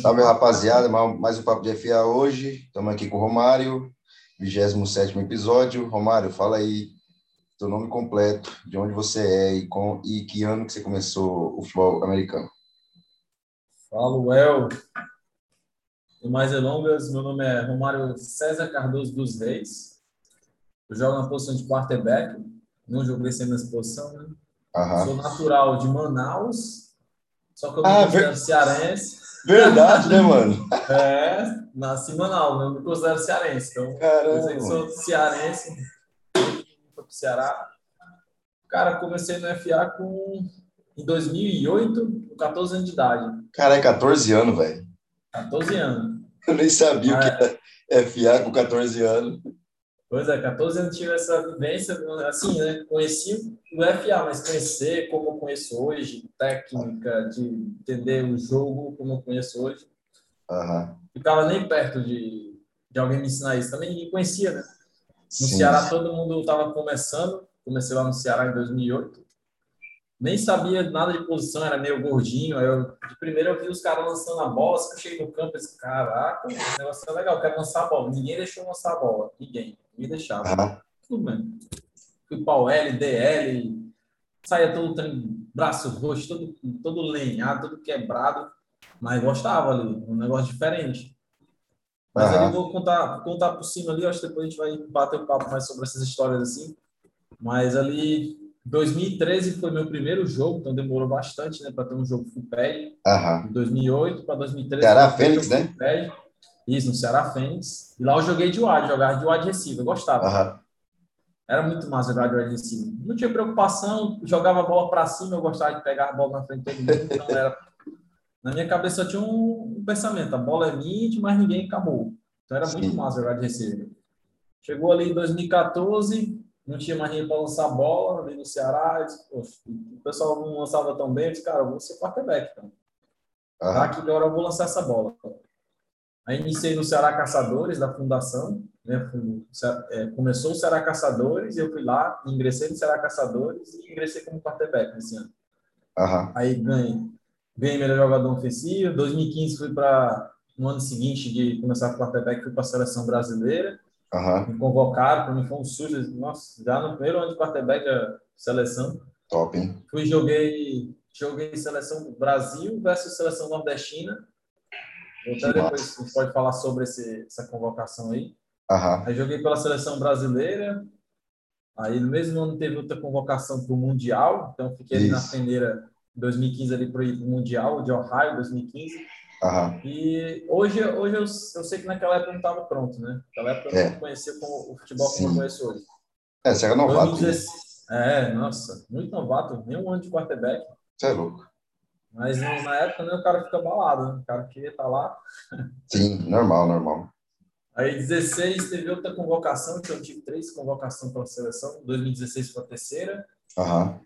Salve, rapaziada. Mais um Papo de FA hoje. Estamos aqui com o Romário, 27 episódio. Romário, fala aí seu nome completo, de onde você é e, com, e que ano que você começou o futebol americano. Fala, Well. E mais delongas, meu nome é Romário César Cardoso dos Reis. Eu jogo na posição de quarterback. Não joguei sempre nessa posição, né? Uhum. Sou natural de Manaus, só que eu me ah, considero ver... cearense. Verdade, né, mano? é, nasci em Manaus, eu me considero cearense. Então, Caramba. eu sou cearense, fui pro Ceará. Cara, comecei no FA com, em 2008, com 14 anos de idade. Cara, é 14 anos, velho. 14 anos. Eu nem sabia Mas... o que era FA com 14 anos. Pois é, 14 anos tive essa vivência, assim, né? Conheci o FA, mas conhecer como eu conheço hoje, técnica, de entender o jogo como eu conheço hoje. Uhum. Ficava nem perto de, de alguém me ensinar isso. Também ninguém conhecia, né? No Sim. Ceará todo mundo estava começando. Comecei lá no Ceará em 2008. Nem sabia nada de posição, era meio gordinho. Aí eu, de primeiro eu vi os caras lançando a bola. Assim, eu cheguei no campo e disse, caraca, esse negócio é legal, quero lançar a bola. Ninguém deixou lançar a bola. Ninguém me deixava. Uhum. Tudo bem. Fui o L, DL, saía todo braço roxo, todo, todo lenhado, todo quebrado, mas gostava ali, um negócio diferente. Mas uhum. ali vou contar, contar por cima ali, acho que depois a gente vai bater um papo mais sobre essas histórias assim. Mas ali, 2013 foi meu primeiro jogo, então demorou bastante, né, para ter um jogo full pad. Uhum. De 2008 para 2013. Ceará Fênix, né? Pad. Isso, no Ceará Fênix. E lá eu joguei de wide, jogava de wide receiver, eu gostava. Uhum. Era muito massa jogar de wide receiver. Não tinha preocupação, jogava a bola para cima, eu gostava de pegar a bola na frente de todo mundo, então era... Na minha cabeça eu tinha um, um pensamento, a bola é minha, mas ninguém acabou. Então era Sim. muito massa jogar de receiver. Chegou ali em 2014, não tinha mais ninguém para lançar bola ali no Ceará. Disse, o pessoal não lançava tão bem, eu disse, cara, eu vou ser quarterback. Então. Uhum. Tá, que agora eu vou lançar essa bola. Aí iniciei no Ceará Caçadores, da fundação. Né? É, começou o Ceará Caçadores, eu fui lá, ingressei no Ceará Caçadores e ingressei como quarterback nesse ano. Uhum. Aí ganhei, ganhei melhor jogador ofensivo. 2015 fui para, no ano seguinte de começar a quarterback, fui para a seleção brasileira. Uhum. Me convocaram, para mim foi um sujo. Nossa, já no primeiro ano de quarterback, a seleção. Top, hein? Fui joguei, joguei seleção Brasil versus seleção nordestina então depois a gente pode falar sobre esse, essa convocação aí. Uhum. Aí joguei pela seleção brasileira. Aí no mesmo ano teve outra convocação para o Mundial. Então fiquei ali na peneira em 2015 ali para o Mundial de Ohio, 2015. Uhum. E hoje, hoje eu, eu sei que naquela época não estava pronto, né? Naquela época eu é. não conhecia como, o futebol Sim. como eu conheço hoje. É, você era novato. 2016, é, nossa, muito novato, nem um ano de quarterback. Você é louco. Mas na época né, o cara fica balado, né? o cara queria estar tá lá. Sim, normal, normal. Aí 16 teve outra convocação, que eu tive três convocações para a seleção. 2016 foi a terceira. Uhum.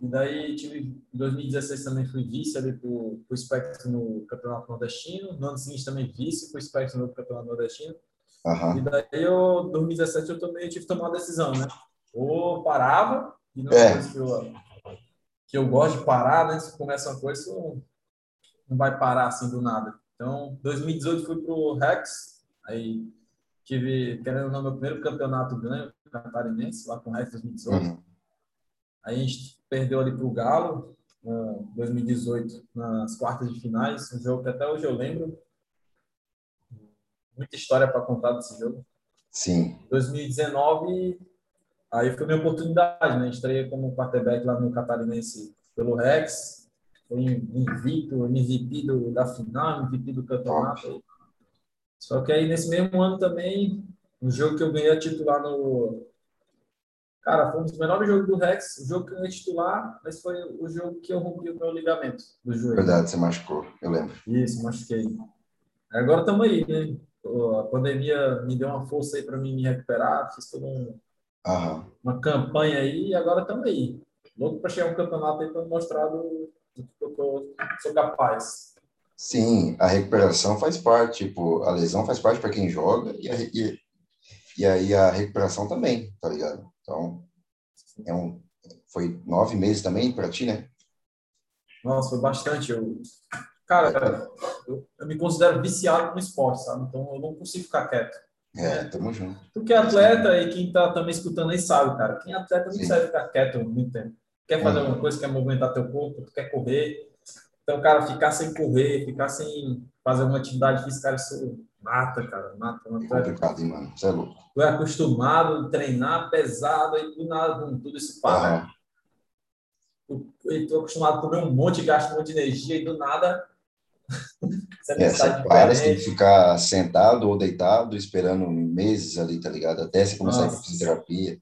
E daí tive, em 2016 também fui vice ali para o Spectrum no Campeonato Nordestino. No ano seguinte também vice para o Spectrum no Campeonato Nordestino. Uhum. E daí eu, 2017 eu também tive que tomar uma decisão, né? Ou parava, e não é. eu que eu gosto de parar, né? Se começa uma coisa, não, não vai parar assim do nada. Então, 2018 fui pro Rex, aí tive, querendo ou não, meu primeiro campeonato ganho catarinense, lá com o Rex 2018. Uhum. Aí a gente perdeu ali pro Galo, em 2018, nas quartas de finais, um jogo que até hoje eu lembro. Muita história para contar desse jogo. Sim. 2019 Aí foi minha oportunidade, né? Estreia como quarterback lá no Catarinense pelo Rex. Foi invicto, MVP do, da final, MVP do campeonato. Só que aí nesse mesmo ano também, um jogo que eu ganhei a titular no. Cara, foi um dos melhores jogos do Rex. O jogo que eu ganhei titular, mas foi o jogo que eu rompi o meu ligamento do joelho. Verdade, você machucou, eu lembro. Isso, machuquei. Agora estamos aí, né? A pandemia me deu uma força aí para mim me recuperar, fiz todo um Aham. uma campanha aí e agora estamos aí. Louco para chegar um campeonato aí para mostrar do, do que eu tô, sou capaz. Sim, a recuperação faz parte, tipo, a lesão faz parte para quem joga e, a, e, e aí a recuperação também, tá ligado? Então, é um, foi nove meses também para ti, né? Nossa, foi bastante. Eu, cara, eu, eu, me considero viciado no esporte, sabe? Então eu não consigo ficar quieto. É, tamo junto. Tu que é atleta e quem tá também escutando aí sabe, cara. Quem é atleta não consegue ficar quieto muito tempo. Quer fazer uhum. alguma coisa, quer movimentar teu corpo, tu quer correr. Então, cara, ficar sem correr, ficar sem fazer uma atividade física, isso mata, cara. Mata, mata. É complicado, hein, mano? Você é louco. Tu é acostumado a treinar pesado e do nada, tudo isso para. Uhum estou acostumado a comer um monte, gasto um monte de energia e do nada. Você é, você tem que ficar sentado ou deitado esperando meses ali, tá ligado? Até você começar Nossa. a fisioterapia.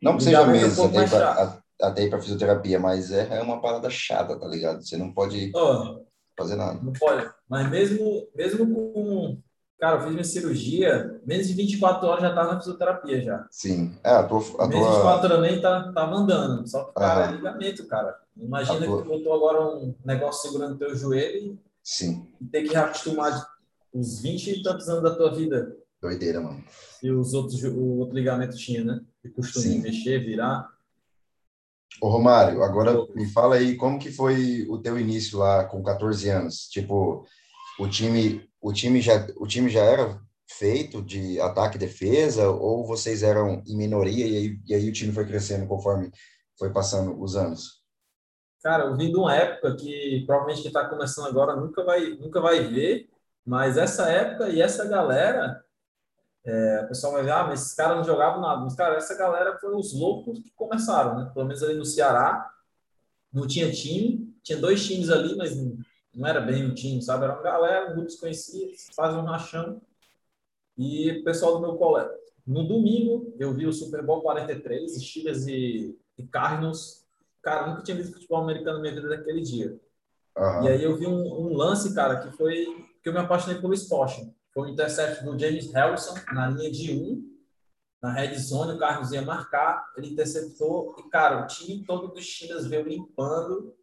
Não que seja meses até, ir pra, até ir para fisioterapia, mas é, é uma parada chata, tá ligado? Você não pode oh, fazer nada. Não pode. Mas mesmo, mesmo com Cara, eu fiz minha cirurgia, menos de 24 horas já estava na fisioterapia já. Sim. É, a tua. A menos de 24 horas nem tá, tava andando. Só que, cara, é ligamento, cara. Imagina tua... que botou agora um negócio segurando teu joelho Sim. e ter que reacostumar os 20 e tantos anos da tua vida. Doideira, mano. E os outros, o outro ligamento tinha, né? De costume mexer, virar. Ô, Romário, agora me fala aí como que foi o teu início lá com 14 anos? Tipo, o time o time já, o time já era feito de ataque e defesa, ou vocês eram em minoria e aí, e aí o time foi crescendo conforme foi passando os anos? Cara, eu vim de uma época que provavelmente quem está começando agora nunca vai, nunca vai ver, mas essa época e essa galera, é, o pessoal vai ver, ah, mas esses caras não jogavam nada. Mas, cara, essa galera foi os loucos que começaram, né? Pelo menos ali no Ceará, não tinha time, tinha dois times ali, mas não era bem um time, sabe? Era uma galera, um grupo desconhecido, faz um rachão. E o pessoal do meu colégio. No domingo, eu vi o Super Bowl 43, Steelers e, e Cardinals. Cara, nunca tinha visto futebol americano na minha vida daquele dia. Uhum. E aí eu vi um, um, lance, cara, que foi que eu me apaixonei pelo esporte. Foi um intercept do James Harrison na linha de um, na red zone, o Carlos ia marcar, ele interceptou e, cara, o time todo dos Steelers veio limpando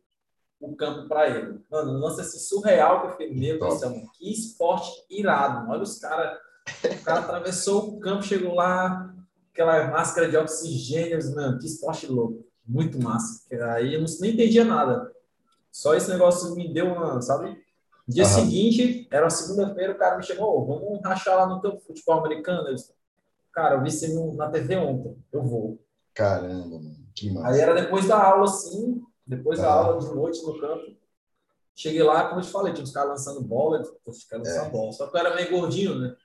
o campo para ele. Mano, um lance assim surreal que eu fiquei, meu Deus que esporte irado. Olha os caras. O cara atravessou o campo, chegou lá, aquela máscara de oxigênio, mano, que esporte louco. Muito massa. Aí eu não, nem entendia nada. Só esse negócio me deu uma, sabe? Dia seguinte, era segunda-feira, o cara me chegou, oh, vamos rachar lá no campo de futebol americano. Eu disse, cara, eu vi você na TV ontem, eu vou. Caramba, mano, que massa. Aí era depois da aula, assim, depois da aula de noite no campo, cheguei lá, como eu te falei, tinha uns caras lançando bola, eu quero lançar é. bola. Só que eu era meio gordinho, né?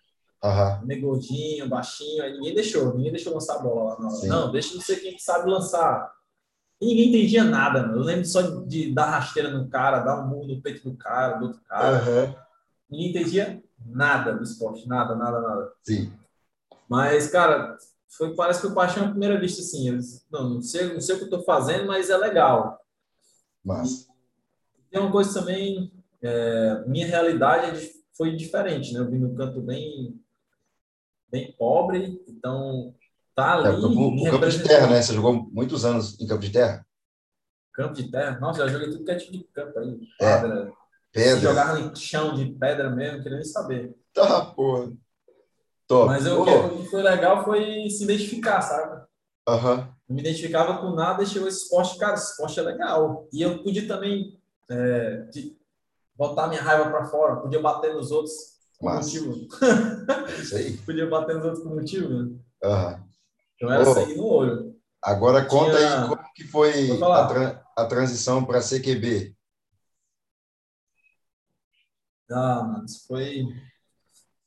Uhum. Meio gordinho, baixinho, aí ninguém deixou, ninguém deixou lançar bola lá na hora. Não, deixa não sei quem que sabe lançar. E ninguém entendia nada, mano. Eu lembro só de dar rasteira no cara, dar um murro no peito do cara, do outro cara. Uhum. Ninguém entendia nada do esporte, nada, nada, nada. Sim. Mas, cara, foi, parece que foi paixão à primeira vista, assim. Eu, não, não sei, não sei o que eu tô fazendo, mas é legal. Mas tem uma coisa também, é, minha realidade é foi diferente, né? Eu vim num canto bem, bem pobre, então tá ali. É, o, campo de terra, né? Você jogou muitos anos em campo de terra? Campo de terra? Nossa, já joguei tudo que é tipo de campo aí. É, pedra. pedra. Se jogava em chão de pedra mesmo, queria nem saber. Tá, porra. Top. Mas eu, o que foi legal foi se identificar, sabe? Uhum. Não me identificava com nada e chegou esse esporte, cara, esse esporte é legal. E eu podia também é, botar minha raiva para fora, podia bater nos outros com motivo. É isso aí. podia bater nos outros com motivo, né? Uhum. Então era oh, sangue no olho. Agora conta Tinha... aí como que foi a, tra a transição para CQB. Ah, mano, isso foi...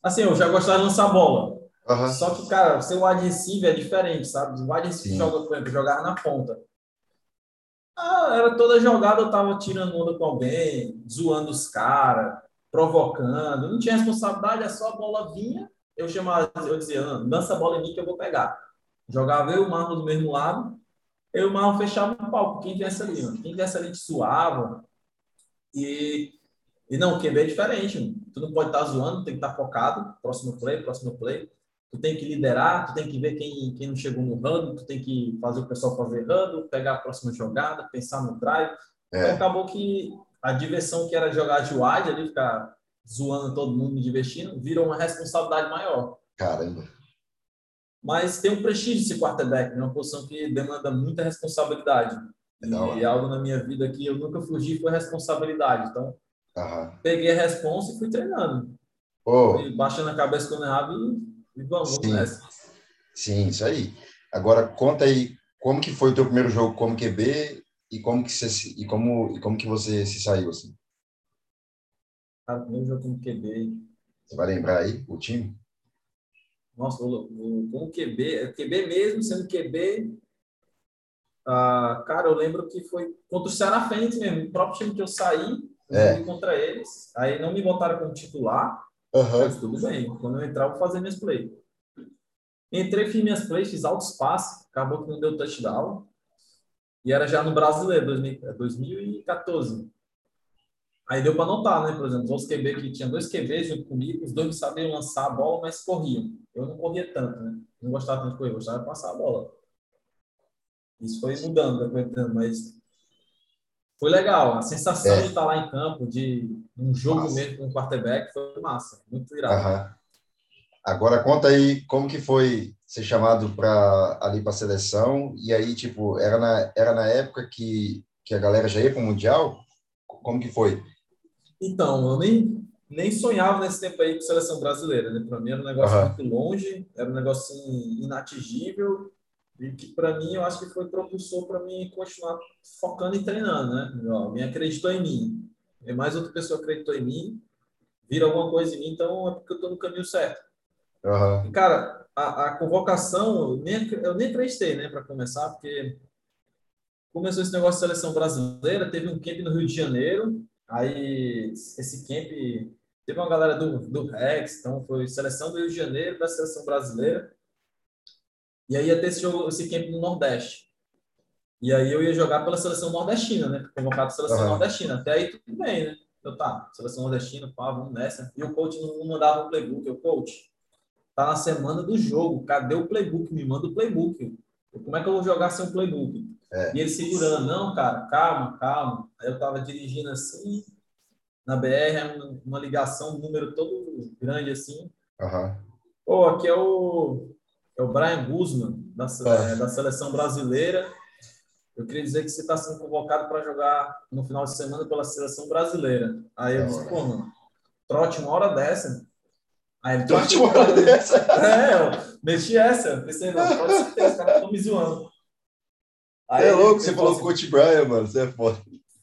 Assim, eu já gostava de lançar bola. Uhum. Só que, cara, o seu wide receiver é diferente, sabe? O wide receiver joga, por exemplo, jogar na ponta. Ah, era toda jogada, eu tava tirando onda com alguém, zoando os caras, provocando. Não tinha responsabilidade, é só a bola vinha, eu chamava, eu dizia, lança a bola em mim que eu vou pegar. Jogava eu e o Marlon do mesmo lado, eu e o Marlon fechava o palco, quem viesse ali, mano. Quem viesse ali te suava. E, e não, o QB é diferente, mano. Tu não pode estar tá zoando, tem que estar tá focado. Próximo play, próximo play tu tem que liderar, tu tem que ver quem, quem não chegou no rando, tu tem que fazer o pessoal fazer rando, pegar a próxima jogada, pensar no drive. É. Então, acabou que a diversão que era jogar de wide ali, ficar zoando todo mundo, me divertindo, virou uma responsabilidade maior. Caramba. Mas tem um prestígio esse quarterback, né? uma posição que demanda muita responsabilidade. É e algo na minha vida que eu nunca fugi foi responsabilidade. Então, Aham. Peguei a responsa e fui treinando. Ô, Fui baixando a cabeça quando errava e, e vamos, Sim. nessa. sim, isso aí. Agora conta aí como que foi o teu primeiro jogo como QB e como que você e como e como que você se saiu assim. Cara, primeiro jogo como QB. Você vai lembrar aí o time? Nossa, o, o, como QB, é QB mesmo, sendo QB. ah, cara, eu lembro que foi contra o Ceará Fênix mesmo, o próprio time que eu saí, eu É. contra eles. Aí não me botaram como titular, Aham. mas tudo bem. Quando eu entrar, eu vou fazer minhas plays. Entrei, fiz minhas plays, fiz altos passes, acabou que não deu touchdown. E era já no brasileiro, 2000 2014. Aí deu para notar, né? Por exemplo, os QB que tinha dois QBs junto comigo, os dois não sabiam lançar a bola, mas corriam. Eu não corria tanto, né? Não gostava tanto de correr, eu gostava de passar a bola. Isso foi mudando, aguentando, mas foi legal. A sensação É. de estar lá em campo, de um jogo Massa. mesmo com o quarterback, foi massa, muito irado. Aham. Agora conta aí como que foi ser chamado para ali para a seleção e aí tipo era na era na época que que a galera já ia para o mundial? Como que foi? Então, eu nem, nem sonhava nesse tempo aí com seleção brasileira, né? Para mim era um negócio Aham. muito longe, era um negócio assim, inatingível, e que para mim eu acho que foi propulsor para mim continuar focando e treinando, né? Alguém acreditou em mim, e mais outra pessoa acreditou em mim, vira alguma coisa em mim, então é porque eu estou no caminho certo. Aham. E, cara, a, a convocação, eu nem, eu nem acreditei, né, para começar, porque começou esse negócio de seleção brasileira, teve um camp no Rio de Janeiro, aí esse camp teve uma galera do, do Rex, então foi seleção do Rio de Janeiro da seleção brasileira, e aí ia ter esse, jogo, esse camp no Nordeste. E aí eu ia jogar pela seleção nordestina, né? Convocado pela seleção Aham. nordestina. Até aí tudo bem, né? Eu tá, seleção nordestina, pá, vamos nessa. E o coach não mandava o playbook. Eu, coach, tá na semana do jogo. Cadê o playbook? Me manda o playbook. Como é que eu vou jogar sem o playbook? É. E ele segurando, não, cara, calma, calma. Aí eu tava dirigindo assim, na BR, uma, ligação, um número todo grande assim. Aham. Pô, aqui é o, é o Brian Guzman, da, É. é, da seleção brasileira. Eu queria dizer que você está sendo convocado para jogar no final de semana pela seleção brasileira. Aí eu disse, hora. pô, mano, trote uma hora dessa. Aí ele Trote "Tu acha que uma eu- hora dessa? É, eu meti essa. Pensei, não, pode certeza, os caras estão me zoando. Aí é louco, você falou assim, Coach Brian, mano, você é foda.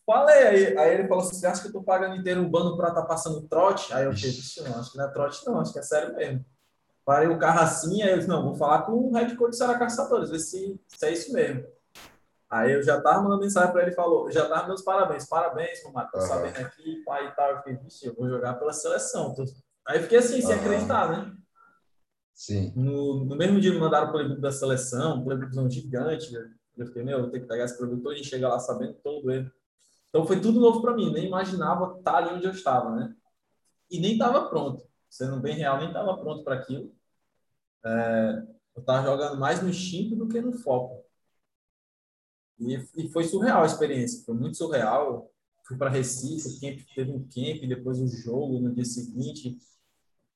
Falei, aí, aí ele falou assim: você acha que eu tô pagando inteiro um bando pra estar passando trote? Aí eu falei, "Vixe, não, acho que não é trote, não, acho que é sério mesmo. Parei o carro assim, aí eu disse, não, vou falar com o head coach Ceará Caçadores, ver se, se é isso mesmo. Aí eu já tava mandando mensagem pra ele, falou, já tava meus parabéns, parabéns, Romário, tô Aham. sabendo aqui, pai e tal. Eu fiquei, vixe, eu vou jogar pela seleção. Tô- Aí fiquei assim, sem acreditar, né? Sim. No, no mesmo dia me mandaram o playbook da seleção, um playbookzão gigante. né? Eu fiquei, meu, vou ter que pegar esse playbook todo e chegar lá sabendo todo ele. Então foi tudo novo para mim, nem imaginava estar ali onde eu estava, né? E nem estava pronto. Sendo bem real, nem estava pronto para aquilo. É, eu estava jogando mais no instinto do que no foco. E, e foi surreal a experiência, foi muito surreal. Fui para Recife, o camp, teve um camp, depois o jogo no dia seguinte.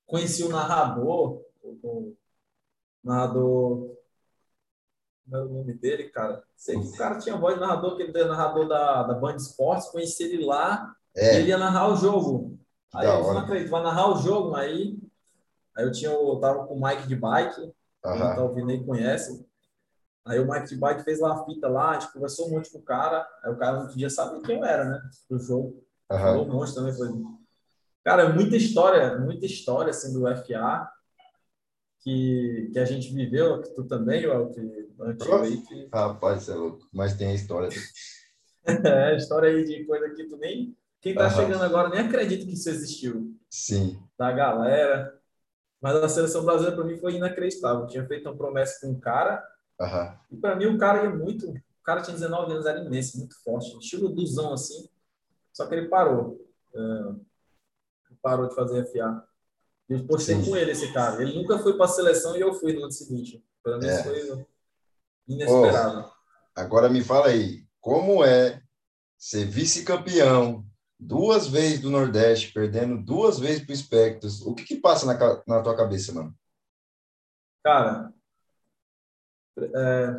Conheci o narrador, o, o narrador. Não é o nome dele, cara. Sei que o cara tinha voz de narrador, que ele é narrador da, da Band Esportes, conheci ele lá, e É, ele ia narrar o jogo. Aí da eu não acredito, vai narrar o jogo, aí. Aí eu tinha, eu tava com o Mike de bike, quem tá aham. ouvindo aí conhece. Aí o Mike Bike fez lá a fita lá, a gente conversou um monte com o cara. Aí o cara não podia saber quem eu era, né? Do jogo. Falou Aham. um monte também. Foi... Cara, muita história, muita história assim, do FA que, que a gente viveu, que tu também, ó, que antigo aí, que Rapaz, você é louco. Mas tem a história. é história aí de coisa que tu nem. Quem tá Aham. chegando agora nem acredita que isso existiu. Sim. Da galera. Mas a seleção brasileira, para mim, foi inacreditável. Eu tinha feito uma promessa com um cara, Aham. E para mim o cara ia muito. O cara tinha 19 anos, era imenso, muito forte. Estilo duzão assim. Só que ele parou. É, parou de fazer FA. Eu postei Sim. com ele esse cara. Ele nunca foi para a seleção e eu fui no ano seguinte. Para mim É. foi inesperado. Agora me fala aí, como é ser vice-campeão duas vezes do Nordeste, perdendo duas vezes pro Spectros? O que que passa na, na tua cabeça, mano? Cara, é,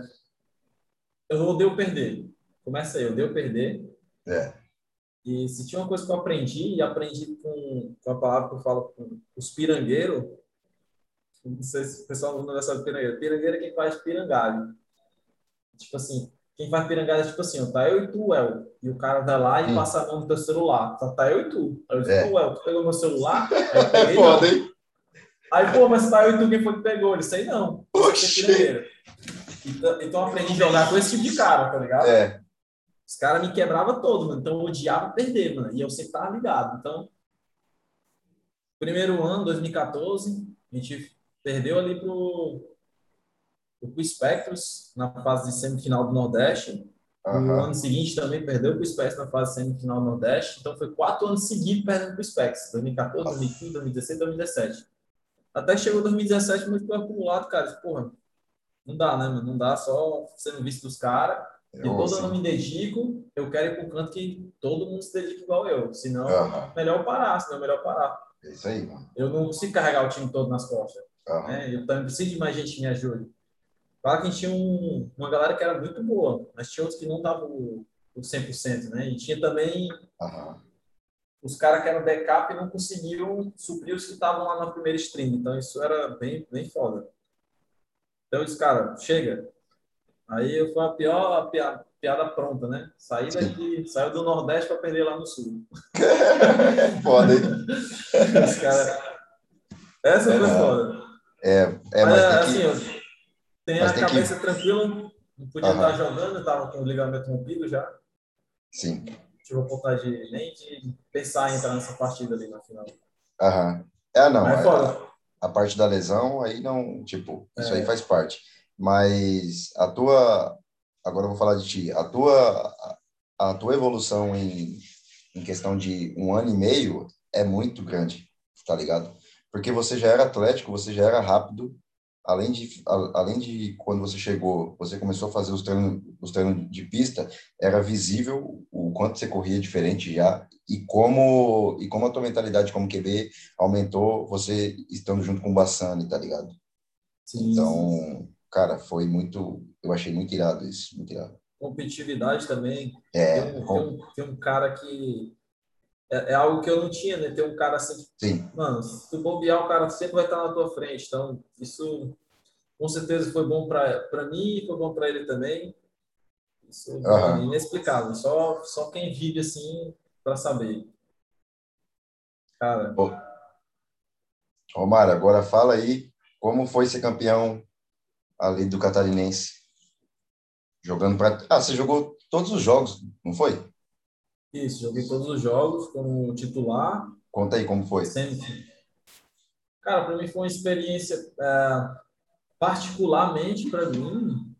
eu odeio perder. Começa aí, eu odeio perder. É. E se tinha uma coisa que eu aprendi, e aprendi com, com a palavra que eu falo com os pirangueiros, não sei se o pessoal não sabe pirangueiro. Pirangueiro é quem faz pirangalho. Tipo assim, quem faz pirangalho é tipo assim, ó, tá eu e tu, El. E o cara vai lá e hum. passa a mão no teu celular. Só tá eu e tu. Aí eu digo, é. El, tu pegou meu celular? é foda, hein? Aí, pô, mas tá eu e tu, quem foi que pegou? Ele sei não. É então, então aprendi a jogar com esse tipo de cara, tá ligado? É. Os caras me quebravam todo, mano. Então eu odiava perder, mano. E eu sempre tava ligado. Então, primeiro ano, 2014, a gente perdeu ali pro, pro Spectros na fase de semifinal do Nordeste. Uhum. No ano seguinte também perdeu pro Spectros na fase de semifinal do Nordeste. Então foi quatro anos seguidos perdendo pro Spectros. 2014, 2015, 2016, 2017. Até chegou 2017 muito acumulado, cara. Porra, não dá, né, mano? Não dá só sendo visto dos caras. E todo ano me dedico, eu quero ir para um canto que todo mundo se dedique igual eu. Senão, uhum. melhor parar, senão é melhor parar. É isso aí, mano. Eu não consigo carregar o time todo nas costas. Uhum. Né? Eu também preciso de mais gente que me ajude. Claro que a gente tinha um, uma galera que era muito boa, mas tinha outros que não estavam o 100%, né? E tinha também uhum. os caras que eram backup e não conseguiam suprir os que estavam lá na primeira stream. Então, isso era bem, bem foda. Então, eu disse, cara, chega. Aí foi a pior a piada, piada pronta, né? Saí daqui, saiu do Nordeste para perder lá no Sul. foda, hein? Os cara... Essa foi é, foda. É, é mas, mas assim, que... eu tenho a cabeça que... tranquila, não podia estar jogando, estava com o ligamento rompido já. Sim. Tive vontade de, nem de pensar em entrar nessa partida ali na final. Aham. É, não. Mas é, foda. A, parte da lesão, aí não, tipo, isso é. aí faz parte. Mas a tua, agora eu vou falar de ti, a tua, a tua evolução em, em questão de um ano e meio é muito grande, tá ligado? Porque você já era atlético, você já era rápido, além de, além de quando você chegou, você começou a fazer os treinos, os treinos de pista, era visível o quanto você corria diferente já e como e como a tua mentalidade como QB aumentou você estando junto com o Bassani, tá ligado? Sim. Então, cara, foi muito, eu achei muito irado isso, muito irado. Competitividade também. É. Tem um, com... tem um, tem um cara que é, é, algo que eu não tinha, né? Ter um cara assim. Sim. Mano, se tu bobear, o cara sempre vai estar na tua frente. Então, isso com certeza foi bom para mim e foi bom para ele também. Isso uhum. é inexplicável. Só, só quem vive assim para saber. Cara. Romário, agora fala aí como foi ser campeão ali do Catarinense. Jogando para. Ah, você jogou todos os jogos, não foi? Isso, joguei todos os jogos como titular. Conta aí como foi. Sempre. Cara, para mim foi uma experiência, é, particularmente para mim,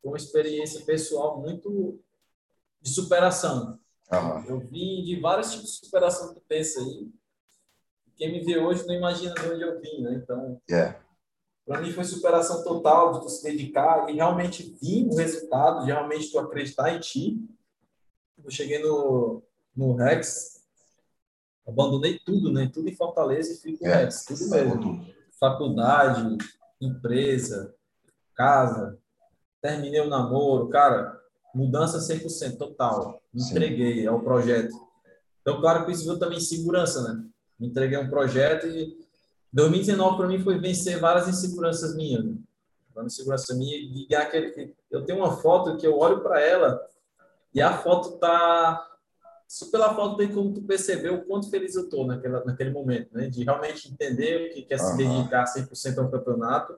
foi uma experiência pessoal muito de superação. Uhum. Eu vim de vários tipos de superação que pensa aí. Quem me vê hoje não imagina de onde eu vim, né? Então, yeah. Para mim foi superação total de tu se dedicar e realmente vir o resultado, de realmente tu acreditar em ti. Eu cheguei no, no Rex, abandonei tudo, né? Tudo em Fortaleza e fui com o é, Rex, tudo mesmo. Faculdade, empresa, casa, terminei o namoro, cara, mudança 100% total. Me Sim. entreguei ao projeto. Então, claro que isso viu também segurança, né? Me entreguei a um projeto e 2019 para mim foi vencer várias inseguranças minhas. Né? Uma insegurança minha e aquele, eu tenho uma foto que eu olho para ela e a foto tá só pela foto tem como tu perceber o quanto feliz eu tô naquele, naquele momento, né? De realmente entender o que quer uhum. se dedicar 100% ao campeonato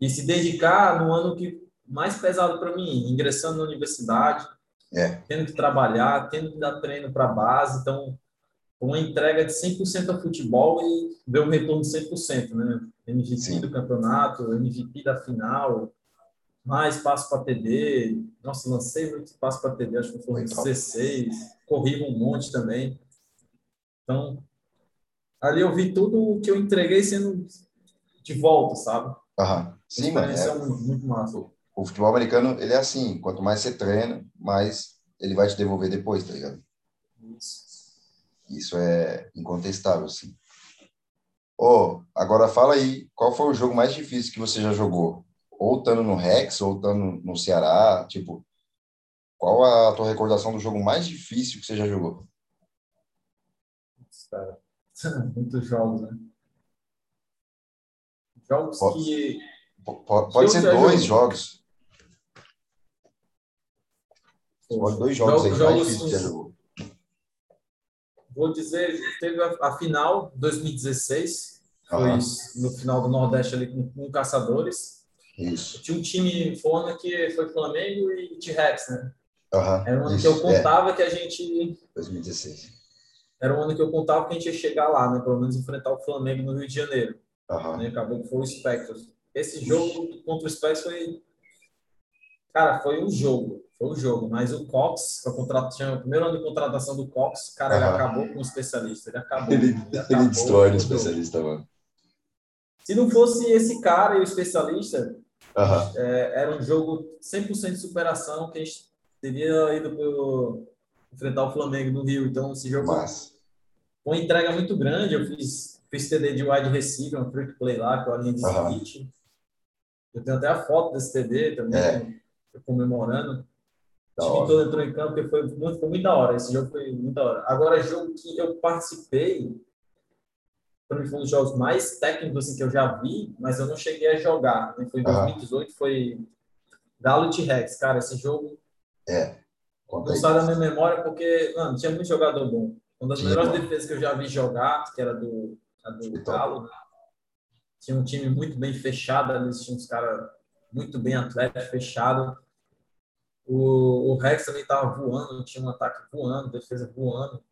e se dedicar no ano que mais pesado para mim, ingressando na universidade, é. tendo que trabalhar, tendo que dar treino para base, então uma entrega de 100% ao futebol e ver um retorno de 100%, né? MVP Sim. do campeonato, MVP da final, mais passo para TD. Nossa, lancei muito passo para TD, acho que foi 16. Corri um monte também. Então, ali eu vi tudo o que eu entreguei sendo de volta, sabe? Aham. Sim, mano. É... muito massa. O futebol americano, ele é assim, quanto mais você treina, mais ele vai te devolver depois, tá ligado? Isso. Isso é incontestável, sim. Oh, agora fala aí, qual foi o jogo mais difícil que você já jogou? Ou estando no Rex, ou estando no Ceará, tipo, qual a tua recordação do jogo mais difícil que você já jogou? cara. Muitos jogos, né? Jogos pode, que. Pode, pode ser dois jogos. Pode dois jogos, aí, jogos, mais difícil Vou dizer, teve a, a final 2016, foi uhum. no final do Nordeste ali com, com Caçadores. Isso. Tinha um time fona que foi Flamengo e T-Rex, né? Uhum. Era um ano Isso. que eu contava é. que a gente. 2016. Era um ano que eu contava que a gente ia chegar lá, né? Pelo menos enfrentar o Flamengo no Rio de Janeiro. Uhum. Né? Acabou que foi o Spectros. Esse jogo contra o Spectros foi. Cara, foi um jogo. Foi um jogo. Mas o Cox, que contrato, tinha o primeiro ano de contratação do Cox, cara, uhum. ele acabou com o especialista. Ele acabou. Ele, ele, acabou ele destrói o especialista, mano. Se não fosse esse cara e o especialista, uhum. é, era um jogo 100% de superação que a gente teria ido para enfrentar o Flamengo no Rio. Então, esse jogo Mas... foi uma entrega muito grande. Eu fiz, fiz TD de wide receiver, um free play lá, com a linha de uhum. split. Eu tenho até a foto desse TD também, é. comemorando. O time todo entrou em campo e foi muito, foi muito da hora. Esse jogo foi muito da hora. Agora, jogo que eu participei, foi um dos jogos mais técnicos assim, que eu já vi, mas eu não cheguei a jogar. Né? Foi em 2018, foi Galo e T-Rex. Cara, esse jogo é. Não sai da minha memória porque, mano, tinha muito jogador bom. Uma das melhores defesas que eu já vi jogar, que era do, a do Galo, né? tinha um time muito bem fechado, eles tinham uns caras muito bem atléticos, fechado. O, o Rex também estava voando, tinha um ataque voando, defesa voando.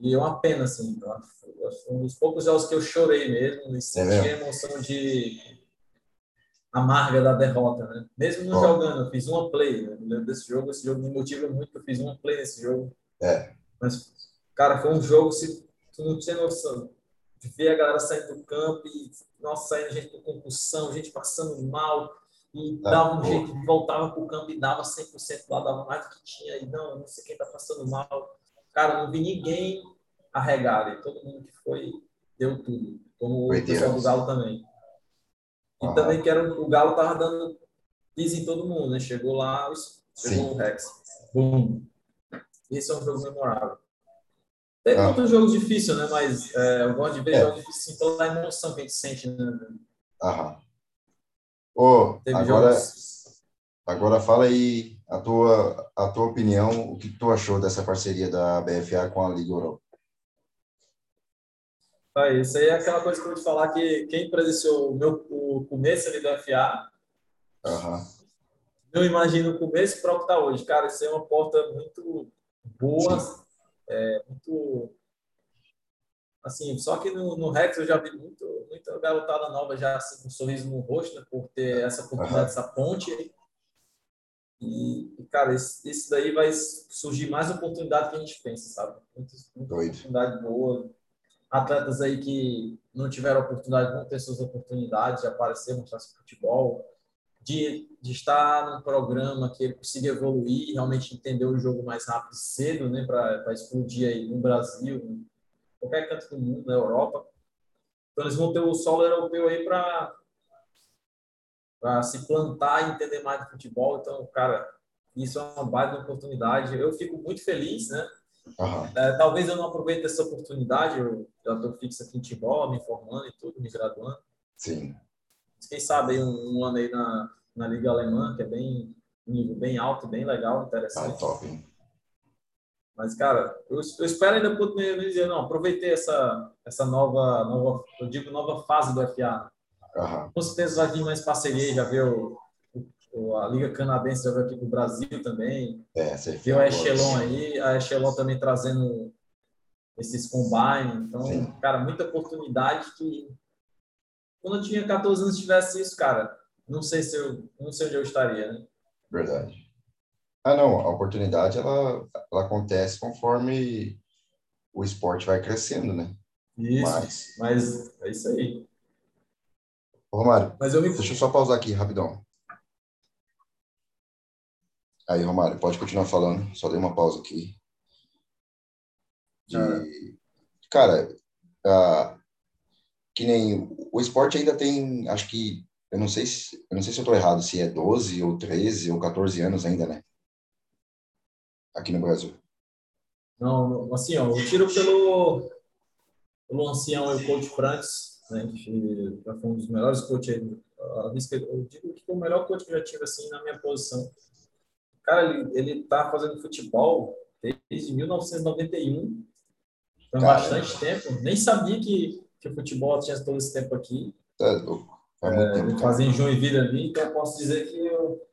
E é uma pena, assim. Foi um dos poucos jogos que eu chorei mesmo, e é senti é a emoção de amarga da derrota, né? Mesmo não oh. jogando, eu fiz uma play, né? lembro desse jogo, esse jogo me motiva muito, eu fiz uma play nesse jogo. É. Mas, cara, foi um jogo, se tu não tinha noção, de ver a galera saindo do campo e, nossa, saindo gente com concussão, gente passando mal, e é, dava um jeito, voltava pro campo e dava 100% lá, dava mais do que tinha, e não, não sei quem tá passando mal. Cara, não vi ninguém arregar, todo mundo que foi, deu tudo. Como o pessoal do Galo também. E uhum. também que era, o Galo tava dando pis em todo mundo, né? Chegou lá, chegou Sim. o Rex. Bum. Esse é um jogo memorável. Teve ah. outros jogos difíceis, né? Mas é, eu gosto de ver é. jogos difíceis pela emoção que a gente sente, né? Aham. Ô, Teve agora, jogos... agora fala aí a tua, a tua opinião, o que tu achou dessa parceria da BFA com a Liga Europa? Ah, isso aí é aquela coisa que eu vou te falar que quem presenciou o meu o começo ali do FA, uhum. não imagino o começo para o que está hoje. Cara, isso é uma porta muito boa, é, muito assim, só que no, no Rex eu já vi muito, muita garotada nova já assim, com um sorriso no rosto, né, por ter essa oportunidade, uhum. essa ponte. E, cara, isso, daí vai surgir mais oportunidade que a gente pensa, sabe? Muita, muita oportunidade boa atletas aí que não tiveram oportunidade vão ter suas oportunidades de aparecer, mostrar seu futebol, de, de estar num programa que ele consiga evoluir, realmente entender o jogo mais rápido cedo, né, para explodir aí no Brasil, em qualquer canto do mundo, na Europa. Então eles vão ter o solo europeu aí para para se plantar e entender mais do futebol. Então, cara, isso é uma baita oportunidade. Eu fico muito feliz, né? Uhum. É, talvez eu não aproveite essa oportunidade, eu já estou fixo aqui em Timó, me formando e tudo, me graduando. Sim. Quem sabe um, um ano aí na, na Liga Alemã, que é bem um nível bem alto, bem legal, interessante. Ah, top, hein? Mas, cara, eu, eu espero ainda poder dizer, não, aproveitei essa, essa nova, nova, eu digo, nova fase do FA. Uhum. Com certeza vai vir mais parceria, já viu a Liga Canadense já veio aqui para o Brasil também. É, viu a Echelon aí, a Echelon também trazendo esses combine. Então, Sim. cara, muita oportunidade que quando eu tinha 14 anos tivesse isso, cara, não sei se eu não sei onde eu estaria, né? Verdade. Ah, não, a oportunidade ela, ela acontece conforme o esporte vai crescendo, né? Isso, mas, mas é isso aí. Romário, mas eu me... deixa eu só pausar aqui rapidão. Aí, Romário, pode continuar falando, só dei uma pausa aqui. Ah. Cara, que nem o esporte ainda tem, acho que, eu não sei se eu não sei se eu tô errado, se é 12 ou 13 ou 14 anos ainda, né? Aqui no Brasil. Não, assim, ó, eu tiro pelo, pelo ancião, o coach Francis, né, que foi um dos melhores coaches. Eu digo que foi o melhor coach que eu já tive assim na minha posição. Cara, ele, ele tá fazendo futebol desde 1991. Foi bastante tempo. Nem sabia que, que o futebol tinha todo esse tempo aqui. É louco. É, ele fazia em Joinville ali, então eu posso dizer que eu,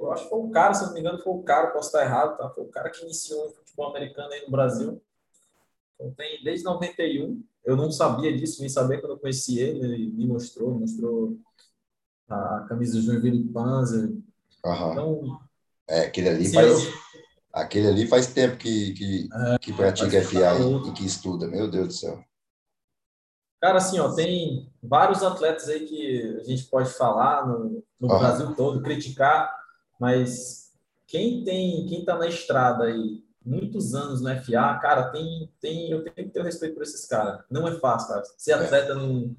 eu acho que foi o cara, se não me engano, foi o cara, posso estar errado, tá? Foi o cara que iniciou o futebol americano aí no Brasil. Então tem desde 91. Eu não sabia disso, nem sabia quando eu conheci ele, ele me mostrou, mostrou a camisa do Joinville Panzer. Uhum. Então, é, aquele ali faz. Eu... Aquele ali faz tempo que, que, é, que pratica FA e, e que estuda, meu Deus do céu. Cara, assim, ó, tem vários atletas aí que a gente pode falar no, no uhum. Brasil todo, criticar, mas quem tem, quem tá na estrada aí muitos anos no FA, cara, tem, tem, eu tenho que ter respeito por esses caras. Não é fácil, cara. Ser é. atleta no,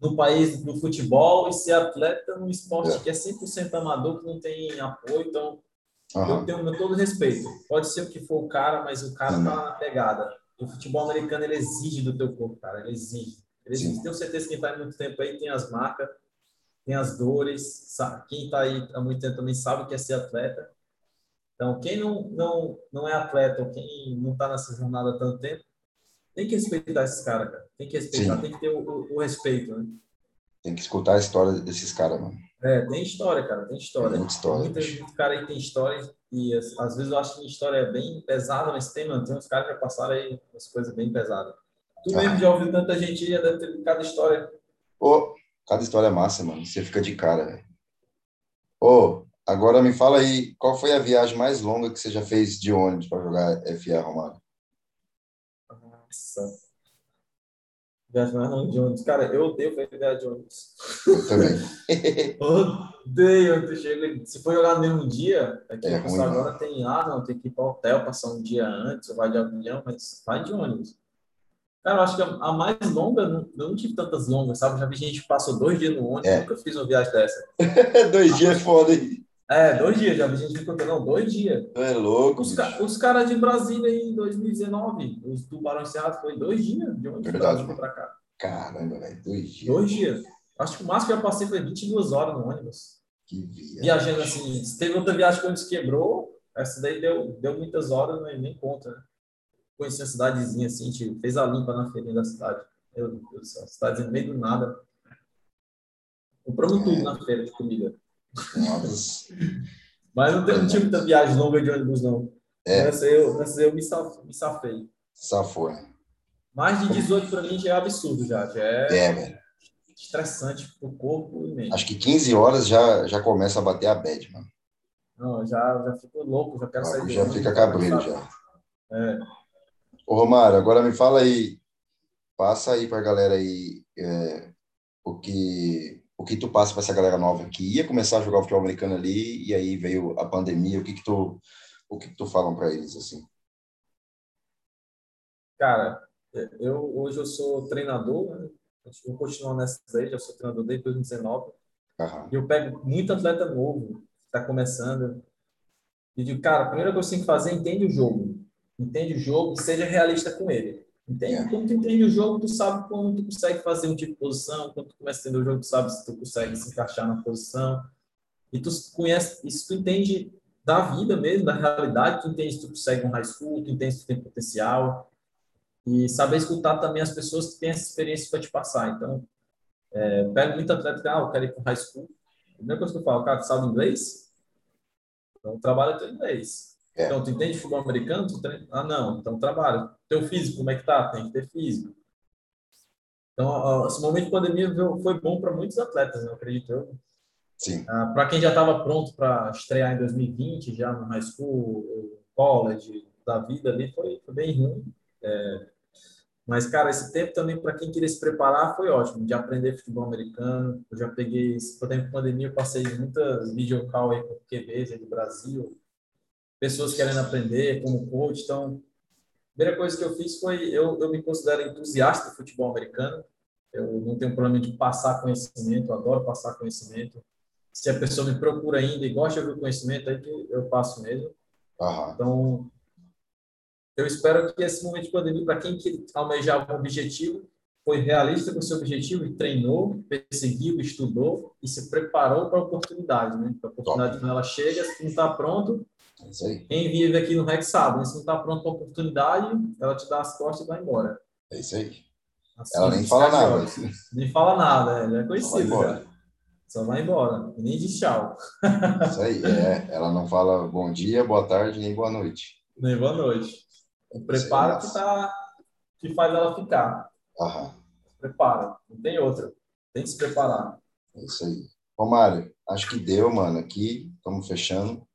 no país do futebol e ser atleta num esporte é. que é 100% amador, que não tem apoio, então uhum. eu tenho meu todo respeito. Pode ser o que for o cara, mas o cara uhum. tá na pegada. O futebol americano, ele exige do teu corpo, cara, ele exige. Ele exige. Tenho certeza que quem tá há muito tempo aí tem as marcas, tem as dores, sabe? quem está aí há muito tempo também sabe o que é ser atleta. Então, quem não, não, não é atleta ou quem não está nessa jornada há tanto tempo, tem que respeitar esses caras, cara. Tem que respeitar, Sim. tem que ter o, o, o, respeito, né? Tem que escutar a história desses caras, mano. É, tem história, cara, tem história. Tem história. Muita gente, cara aí tem história e às vezes eu acho que a história é bem pesada, mas tem, mano, tem uns caras que já passaram aí umas coisas bem pesadas. Tu ah. mesmo já ouviu tanta gente, já deve ter cada história. Ô, cada história é massa, mano. Você fica de cara, velho. Ô, agora me fala aí, qual foi a viagem mais longa que você já fez de ônibus para jogar FA, Romário? Nossa. Viagem mais longa de ônibus. Cara, eu odeio viajar de ônibus. Eu também. odeio. Tu chega, se for jogar no mesmo dia, aqui é ruim, agora tem, ah, não, tem que ir para o hotel, passar um dia antes, ou vai de avião, mas vai de ônibus. Cara, eu acho que a, mais longa, não, eu não tive tantas longas, sabe? Já vi gente que passou dois dias no ônibus, é. nunca fiz uma viagem dessa. dois dias é foda, hein? É, dois dias, já vi gente ficou, não, dois dias. É louco. Os, ca os caras de Brasília em 2019, os Tubarão Cerrado, foi dois dias de ônibus Verdade, pra cá. Caramba, velho, dois dias. Dois dias. Acho que o máximo que eu passei foi 22 horas no ônibus. Que viagem. Viajando assim. Teve outra viagem que o ônibus quebrou, essa daí deu, deu muitas horas, mas nem conta, né? conheci a cidadezinha assim, a gente fez a limpa na feirinha da cidade. Meu Deus do céu, cidade no meio do nada. Compramos é. tudo na feira de comida. Mas não, não tinha muita viagem longa de ônibus, não. É. Nessa eu, nessa eu me, saf, me safei. Safou. Mais de 18 para mim já é absurdo, já. já é, é velho. estressante pro corpo e mente. Acho que 15 horas já, já começa a bater a bad, mano. Não, já, já fico louco, já quero sair. Já fica cabreiro, já. É. Ô, Romário, agora me fala aí, passa aí para a galera aí é, o que o que tu passa para essa galera nova que ia começar a jogar futebol americano ali e aí veio a pandemia, o que que tu o que, que tu falam para eles assim? Cara, eu hoje eu sou treinador, né? vou continuar nessa daí, já sou treinador desde 2019. Uhum. E eu pego muito atleta novo, está começando. E digo, cara, a primeira coisa que você tem que fazer é entender o jogo entende o jogo seja realista com ele. Entende? É. Quando tu entende o jogo, tu sabe como tu consegue fazer um tipo de posição, quando tu começa a entender o jogo, tu sabe se tu consegue se encaixar na posição. E tu conhece, isso tu entende da vida mesmo, da realidade, tu entende se tu consegue um high school, tu entende se tu tem potencial. E saber escutar também as pessoas que têm essa experiência para te passar. Então, é, pego muito atleta que, ah, eu quero ir para high school. A primeira coisa que eu falo, cara, tu sabe inglês? Então, trabalha teu inglês é. Então, tu entende futebol americano? Treina... Ah, não. Então, trabalha. Teu físico, como é que tá? Tem que ter físico. Então, esse momento de pandemia foi bom para muitos atletas, eu acredito eu. Sim. Ah, para quem já estava pronto para estrear em 2020, já no high school, college, da vida ali, foi, foi bem ruim. É, mas, cara, esse tempo também, para quem queria se preparar, foi ótimo, de aprender futebol americano. Eu já peguei, por tempo de pandemia, eu passei muitas videocall aí com QBs aí do Brasil, pessoas querendo aprender como coach. Então, a primeira coisa que eu fiz foi, eu, eu me considero entusiasta do futebol americano. Eu não tenho problema de passar conhecimento, adoro passar conhecimento. Se a pessoa me procura ainda e gosta de ouvir conhecimento, aí que eu passo mesmo. Uhum. Então, eu espero que esse momento de pandemia, para quem que almejava um objetivo, foi realista com o seu objetivo e treinou, perseguiu, estudou e se preparou para a oportunidade, né? A oportunidade, quando ela chega, se não está pronto, é isso aí. quem vive aqui no REC sabe, né? se não está pronto para a oportunidade, ela te dá as costas e vai embora. É isso aí. Assim, ela nem fala nada. Nem fala nada, é, já é conhecido. Só vai embora. nem diz tchau. Isso aí, é. Ela não fala bom dia, boa tarde, nem boa noite. Nem boa noite. O preparo que, tá, que faz ela ficar. Aham. Prepara, não tem outra. Tem que se preparar. É isso aí. Romário, acho que deu, mano. Aqui, estamos fechando.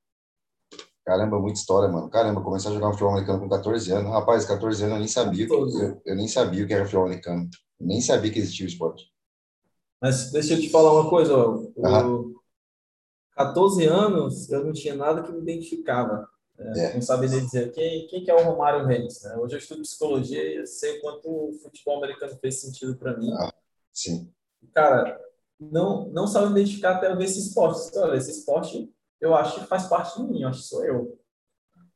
Caramba, muita história, mano. Caramba, comecei a jogar futebol americano com 14 anos. Rapaz, 14 anos eu nem sabia. Que, eu, eu nem sabia o que era futebol americano. Nem sabia que existia o esporte. Mas deixa eu te falar uma coisa, ó. Uhum. 14 anos eu não tinha nada que me identificava. É, é. Não sabia dizer quem, quem que é o Romário Reis. Né? Hoje eu estudo psicologia e sei quanto o futebol americano fez sentido para mim. Ah, sim. Cara, não, não sabe identificar até ver esse esporte. Olha, esse esporte eu acho que faz parte de mim, eu acho que sou eu.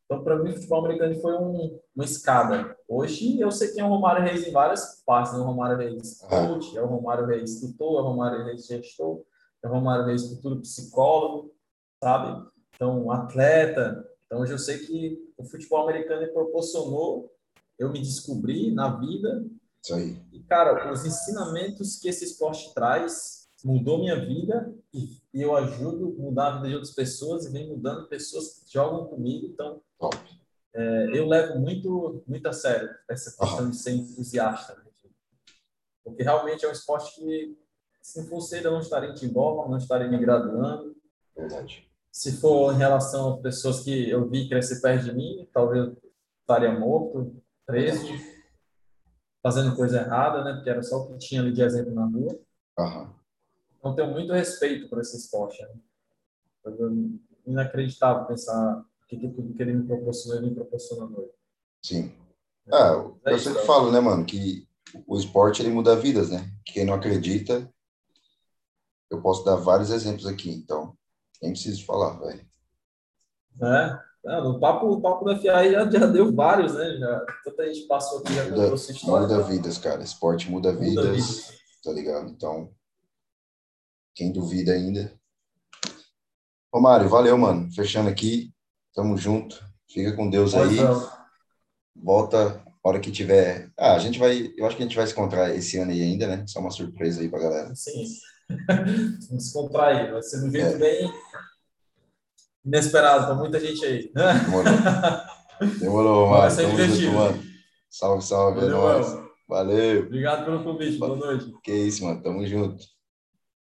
Então, para mim, o futebol americano foi um, uma escada. Hoje, eu sei quem é o Romário Reis em várias partes. Né? O Romário Reis coach, é o Romário Reis tutor, é o Romário Reis gestor, é o Romário Reis futuro psicólogo, sabe? Então, atleta. Então, hoje eu sei que o futebol americano me proporcionou eu me descobrir na vida. Isso aí. E, cara, os ensinamentos que esse esporte traz mudou minha vida e eu ajudo a mudar a vida de outras pessoas e vem mudando pessoas que jogam comigo. Então, é, eu levo muito, muito a sério essa questão uhum. de ser entusiasta. Né? Porque realmente é um esporte que, se não fosse ele, eu não estaria em Timbó, não estaria me graduando. Verdade. Se for em relação a pessoas que eu vi crescer perto de mim, talvez eu estaria morto, preso, fazendo coisa errada, né? Porque era só o que tinha ali de exemplo na rua. Uhum. Então, tenho muito respeito por esse esporte. Né? Inacreditável pensar que tudo que ele me proporcionou, ele me proporciona hoje. Sim. É, é eu sempre falo, né, mano, que o esporte ele muda vidas, né? Quem não acredita, eu posso dar vários exemplos aqui, então nem preciso falar, velho. É, é, no papo, o papo da FIA já, já deu vários, né? Já, tanta gente passou aqui, já muda, história. Muda vidas, cara. Esporte muda, muda vidas, vidas, tá ligado? Então, quem duvida ainda. Romário, valeu, mano. Fechando aqui. Tamo junto. Fica com Deus aí. Volta a hora que tiver. Ah, a gente vai. Eu acho que a gente vai se encontrar esse ano aí ainda, né? Só uma surpresa aí pra galera. Sim. Vamos se encontrar Vai ser um jeito é. bem inesperado pra muita gente aí. Demorou. Demorou, Romário. Tamo junto, mano. Salve, salve. Valeu, é nóis. Valeu. Obrigado pelo convite. Boa noite. Que isso, mano. Tamo junto.